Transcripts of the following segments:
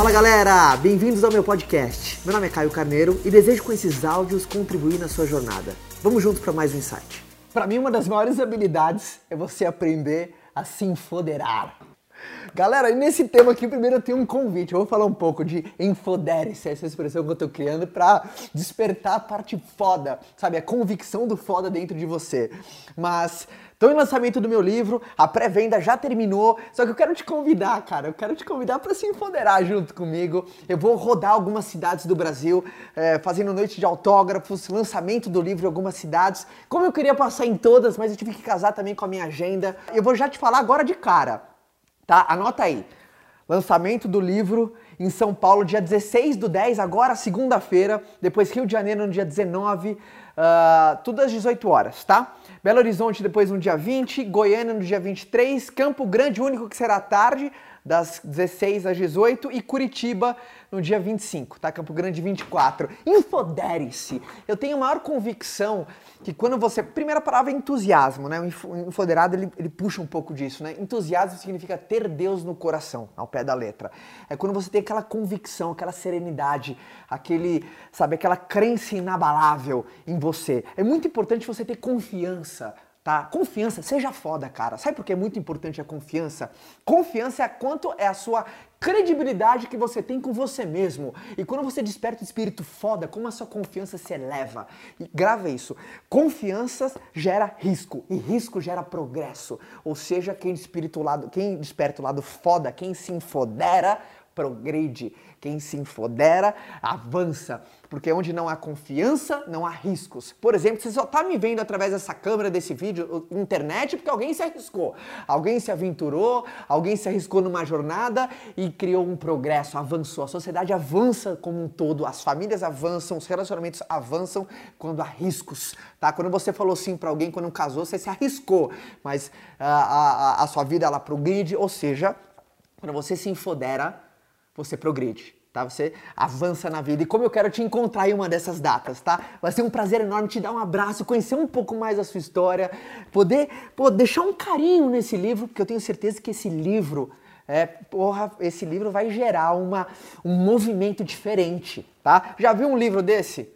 Fala galera, bem-vindos ao meu podcast. Meu nome é Caio Carneiro e desejo com esses áudios contribuir na sua jornada. Vamos juntos para mais um insight. Para mim, uma das maiores habilidades é você aprender a se enfoderar. Galera, nesse tema aqui, primeiro eu tenho um convite. Eu vou falar um pouco de enfodere-se, essa expressão que eu tô criando para despertar a parte foda, sabe? A convicção do foda dentro de você. Mas Estou em lançamento do meu livro, a pré-venda já terminou, só que eu quero te convidar, cara, eu quero te convidar para se empoderar junto comigo. Eu vou rodar algumas cidades do Brasil, é, fazendo noite de autógrafos, lançamento do livro em algumas cidades. Como eu queria passar em todas, mas eu tive que casar também com a minha agenda. Eu vou já te falar agora de cara, tá? Anota aí. Lançamento do livro em São Paulo, dia 16 do 10, agora segunda-feira. Depois Rio de Janeiro no dia 19, uh, ah, tudo às 18 horas, tá? Belo Horizonte depois no dia 20, Goiânia no dia 23, Campo Grande, único que será tarde, das 16 às 18 e Curitiba no dia 25, tá? Campo Grande 24. Infodere-se. Eu tenho maior convicção que quando você. Primeira palavra é entusiasmo, né? O infoderado ele, ele puxa um pouco disso, né? Entusiasmo significa ter Deus no coração, ao pé da letra. É quando você tem aquela convicção, aquela serenidade, aquele, sabe, aquela crença inabalável em você. É muito importante você ter confiança tá? Confiança, seja foda, cara. Sabe por que é muito importante a confiança? Confiança é quanto é a sua credibilidade que você tem com você mesmo. E quando você desperta o espírito foda, como a sua confiança se eleva. E grava isso. Confiança gera risco e risco gera progresso. Ou seja, quem desperta o lado, quem desperta o lado foda, quem se enfodera, progride. Quem se enfodera, avança. Porque onde não há confiança, não há riscos. Por exemplo, você só está me vendo através dessa câmera, desse vídeo, internet, porque alguém se arriscou. Alguém se aventurou, alguém se arriscou numa jornada e criou um progresso, avançou. A sociedade avança como um todo, as famílias avançam, os relacionamentos avançam quando há riscos. Tá? Quando você falou sim para alguém, quando casou, você se arriscou. Mas a, a, a sua vida, ela progride, ou seja, quando você se enfodera, você progride, tá? Você avança na vida. E como eu quero te encontrar em uma dessas datas, tá? Vai ser um prazer enorme te dar um abraço, conhecer um pouco mais a sua história, poder pô, deixar um carinho nesse livro, porque eu tenho certeza que esse livro é, porra, esse livro vai gerar uma, um movimento diferente, tá? Já viu um livro desse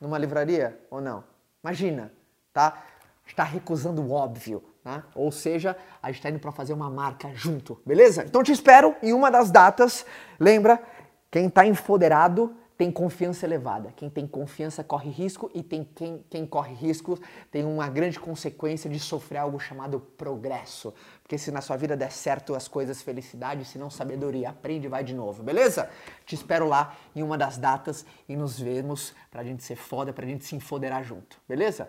numa livraria ou não? Imagina, tá? Está recusando o óbvio. Né? Ou seja, a gente está indo para fazer uma marca junto, beleza? Então te espero em uma das datas. Lembra, quem está empoderado tem confiança elevada. Quem tem confiança corre risco e tem quem, quem corre risco tem uma grande consequência de sofrer algo chamado progresso. Porque se na sua vida der certo as coisas, felicidade, se não sabedoria, aprende e vai de novo, beleza? Te espero lá em uma das datas e nos vemos pra gente ser foda, pra gente se empoderar junto, beleza?